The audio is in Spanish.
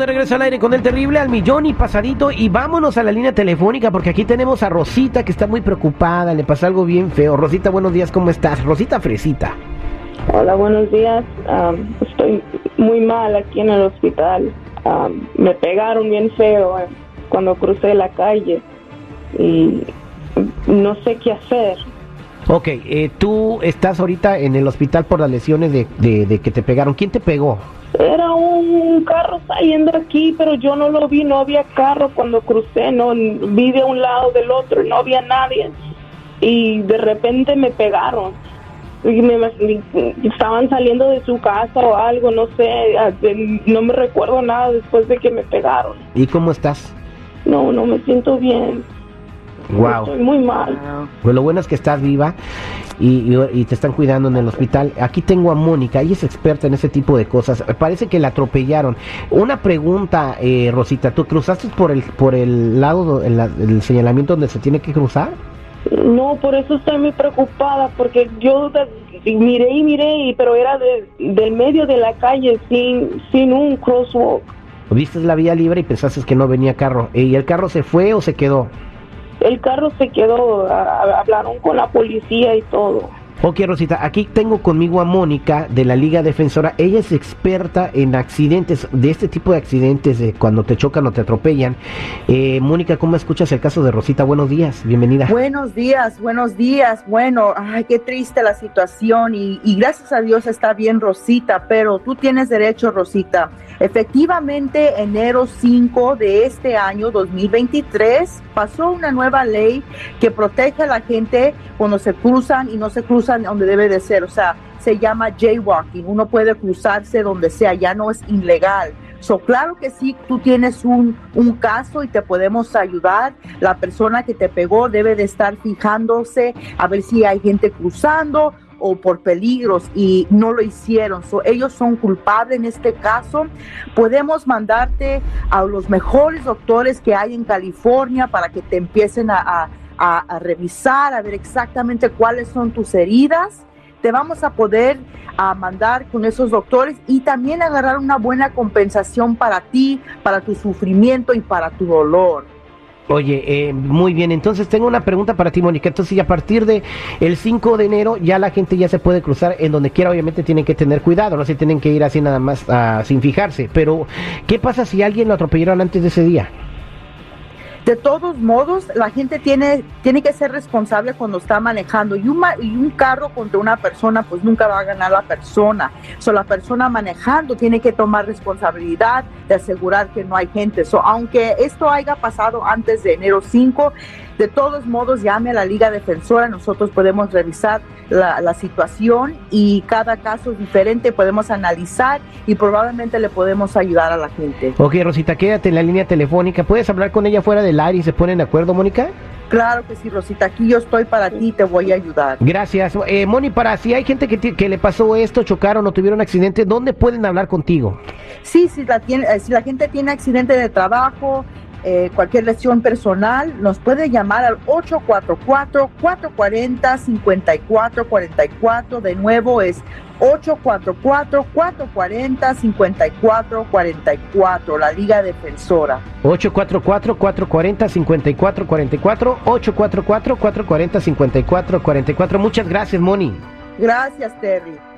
De regreso al aire con el terrible al millón y pasadito y vámonos a la línea telefónica porque aquí tenemos a Rosita que está muy preocupada, le pasa algo bien feo. Rosita, buenos días, ¿cómo estás? Rosita Fresita. Hola, buenos días. Estoy muy mal aquí en el hospital. Am, me pegaron bien feo eh, cuando crucé la calle y no sé qué hacer. Ok, eh, tú estás ahorita en el hospital por las lesiones de, de- de que te pegaron. ¿Quién te pegó? Era un carro saliendo aquí, pero yo no lo vi, no había carro cuando crucé, no vi de un lado del otro, no había nadie. Y de repente me pegaron. Y me, estaban saliendo de su casa o algo, no sé, no me recuerdo nada después de que me pegaron. ¿Y cómo estás? No, no me siento bien. Wow. Estoy muy mal. Pues lo bueno es que estás viva y, y- y te están cuidando en el hospital. Aquí tengo a Mónica, ella es experta en ese tipo de cosas. Parece que la atropellaron. Una pregunta, eh, Rosita, ¿tú cruzaste por el por el lado, do- el, el señalamiento donde se tiene que cruzar? No, por eso estoy muy preocupada, porque yo de- miré y miré, y- pero era de, del medio de la calle, sin, sin un crosswalk. ¿Viste la vía libre y pensaste que no venía carro? ¿Y el carro se fue o se quedó? El carro se quedó, a- a- hablaron con la policía y todo. Ok, Rosita, aquí tengo conmigo a Mónica de la Liga Defensora. Ella es experta en accidentes, de este tipo de accidentes, de cuando te chocan o te atropellan. Eh, Mónica, ¿cómo escuchas el caso de Rosita? Buenos días, bienvenida. Buenos días, buenos días. Bueno, ay, qué triste la situación y, y gracias a Dios está bien Rosita, pero tú tienes derecho, Rosita. Efectivamente, enero 5 de este año 2023 pasó una nueva ley que protege a la gente cuando se cruzan y no se cruzan donde debe de ser. O sea, se llama jaywalking. Uno puede cruzarse donde sea, ya no es ilegal. So, claro que sí, tú tienes un, un caso y te podemos ayudar. La persona que te pegó debe de estar fijándose a ver si hay gente cruzando o por peligros y no lo hicieron. So, ellos son culpables en este caso. Podemos mandarte a los mejores doctores que hay en California para que te empiecen a, a- revisar, a ver exactamente cuáles son tus heridas. Te vamos a poder a mandar con esos doctores y también agarrar una buena compensación para ti, para tu sufrimiento y para tu dolor. Oye, eh, muy bien, entonces tengo una pregunta para ti, Mónica. Entonces, y a partir de el 5 de enero ya la gente ya se puede cruzar en donde quiera, obviamente tienen que tener cuidado, no se tienen que ir así nada más sin fijarse. Pero, ¿qué pasa si alguien lo atropellaron antes de ese día? De todos modos, la gente tiene, tiene que ser responsable cuando está manejando y un, y un carro contra una persona, pues nunca va a ganar la persona. So, la persona manejando tiene que tomar responsabilidad de asegurar que no hay gente. So, aunque esto haya pasado antes de enero 5, de todos modos llame a la Liga Defensora, nosotros podemos revisar la, la situación y cada caso es diferente, podemos analizar y probablemente le podemos ayudar a la gente. Ok, Rosita, quédate en la línea telefónica. ¿Puedes hablar con ella fuera del aire y se ponen de acuerdo, Mónica? Claro que sí, Rosita, aquí yo estoy para ti y te voy a ayudar. Gracias. Eh, Moni, para si hay gente que, que le pasó esto, chocaron o tuvieron accidente, ¿dónde pueden hablar contigo? Sí, si la, tiene, eh, si la gente tiene accidente de trabajo, eh, cualquier lesión personal, nos puede llamar al 844-440-5444. De nuevo es 844-440-5444, la Liga Defensora. 844-440-5444, 844-440-5444. Muchas gracias, Moni. Gracias, Terry.